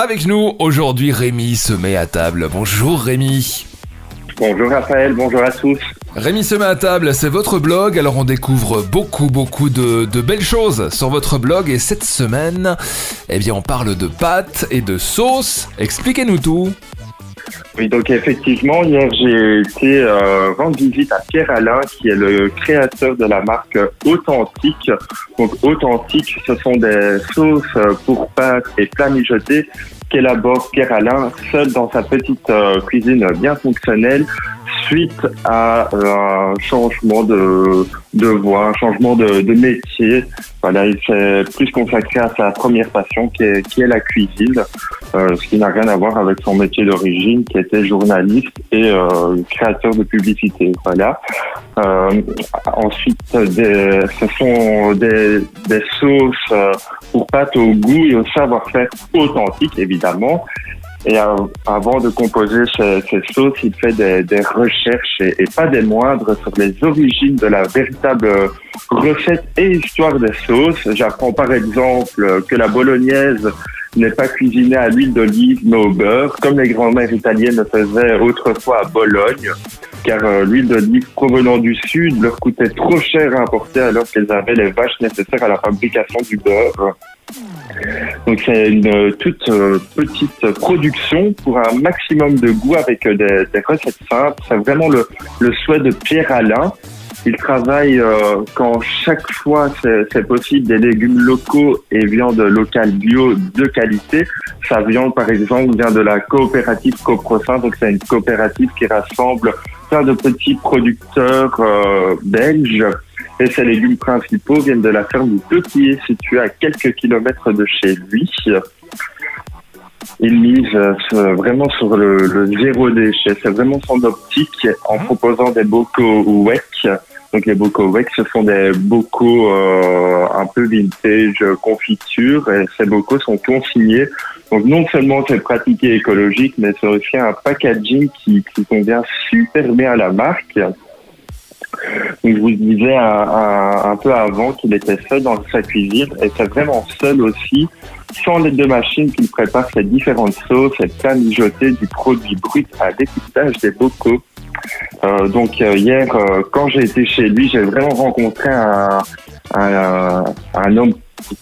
Avec nous aujourd'hui Rémi se met à table. Bonjour Rémi. Bonjour Raphaël, bonjour à tous. Rémi se met à table, c'est votre blog, alors on découvre beaucoup beaucoup de, de, belles choses sur votre blog et cette semaine, eh bien on parle de pâtes et de sauces. Expliquez-nous tout. Oui, donc effectivement, hier j'ai été euh, rendre visite à Pierre Alain, qui est le créateur de la marque Authentique. Donc Authentique, ce sont des sauces pour pâtes et plats mijotés qu'élabore Pierre Alain seul dans sa petite euh, cuisine bien fonctionnelle suite à euh, un changement de, de voie, un changement de, de métier. Voilà, il s'est plus consacré à sa première passion qui est, qui est la cuisine, euh, ce qui n'a rien à voir avec son métier d'origine qui était journaliste et euh, créateur de publicité. Voilà. Euh, ensuite, des, ce sont des, des sauces euh, pour pâtes au goût et au savoir-faire authentique, évidemment. Et avant de composer ces, sauces, il fait des, des recherches et, et, pas des moindres sur les origines de la véritable recette et histoire des sauces. J'apprends par exemple que la bolognaise n'est pas cuisinée à l'huile d'olive mais au beurre, comme les grands-mères italiennes le faisaient autrefois à Bologne, car euh, l'huile d'olive provenant du sud leur coûtait trop cher à importer alors qu'elles avaient les vaches nécessaires à la fabrication du beurre. Donc c'est une toute euh, petite production pour un maximum de goût avec euh, des, recettes simples. C'est vraiment le, le, souhait de Pierre Alain. Il travaille euh, quand chaque fois c'est possible des légumes locaux et viande locale bio de qualité. Sa viande par exemple vient de la coopérative Coprosin, donc c'est une coopérative qui rassemble plein de petits producteurs euh, belges et ses légumes principaux viennent de la ferme du Petit située à quelques kilomètres de chez lui. Il mise euh, vraiment sur le, le zéro déchet. C'est vraiment son optique en proposant des bocaux WEC. Donc les bocaux WEC, ce sont des bocaux euh, un peu vintage confiture et ces bocaux sont consignés. Donc non seulement c'est pratique et écologique, mais c'est aussi un packaging qui, qui convient super bien à la marque. Je vous disais un, peu avant qu'il était seul dans sa cuisine et c'est vraiment seul aussi, sans les deux machines qu'il prépare ses différentes sauces et plats du produit brut à l'équipage des bocaux. Euh, donc euh, hier, euh, quand j'ai été chez lui, j'ai vraiment rencontré un, un homme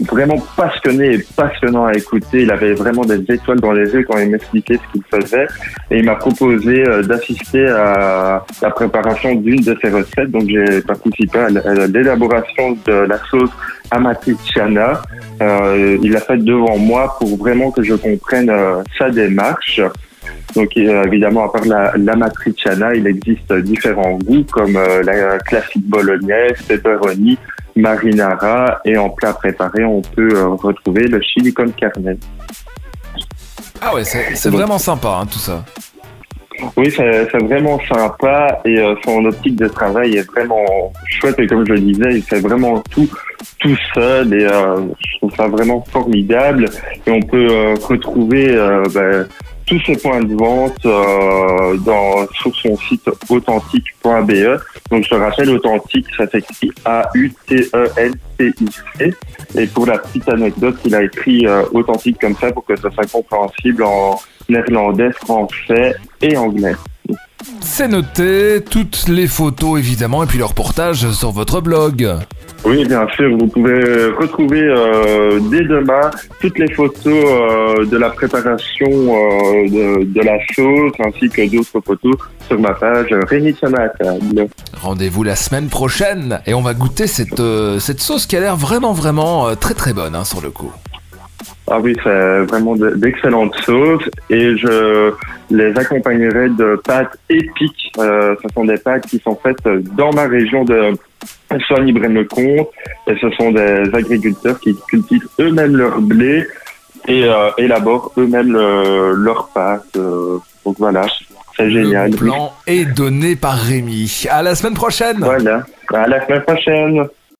vraiment passionné et passionnant à écouter. Il avait vraiment des étoiles dans les yeux quand il m'expliquait ce qu'il faisait. Et il m'a proposé d'assister à la préparation d'une de ses recettes. Donc j'ai participé à l'élaboration de la sauce amatriciana. Euh, il l'a fait devant moi pour vraiment que je comprenne euh, sa démarche. Donc euh, évidemment, à part la, la matriciana, il existe différents goûts comme la classique bolognaise, pepperoni, marinara et en plat préparé, on peut euh, retrouver le chili con carne. Ah ouais, c'est vraiment sympa hein, tout ça. Oui, c'est vraiment sympa et euh, son optique de travail est vraiment chouette et comme je le disais, il fait vraiment tout tout seul et euh, je trouve ça vraiment formidable et on peut euh, retrouver ben, tous ces points de vente euh, dans, sur son site authentique.be. Donc je rappelle, authentique, ça s'écrit A-U-T-E-N-T-I-C. Et pour la petite anecdote, il a écrit euh, authentique comme ça pour que ça soit compréhensible en néerlandais, français et anglais. C'est noté, toutes les photos évidemment et puis le reportage sur votre blog. Oui, bien sûr, vous pouvez retrouver euh, dès demain toutes les photos euh, de la préparation euh, de, de, la sauce ainsi que d'autres photos sur ma page Rémi table. Rendez-vous la semaine prochaine et on va goûter cette, euh, cette sauce qui a l'air vraiment vraiment euh, très très bonne hein, sur le coup. Ah oui, c'est vraiment d'excellentes sauces et je les accompagnerai de pâtes épiques. Euh, ce sont des pâtes qui sont faites dans ma région de Soigny-Braine-le-Comte et ce sont des agriculteurs qui cultivent eux-mêmes leur blé et euh, élaborent eux-mêmes le, leurs pâtes. Euh, donc voilà, c'est génial. Le plan est donné par Rémi. À la semaine prochaine. Voilà, à la semaine prochaine.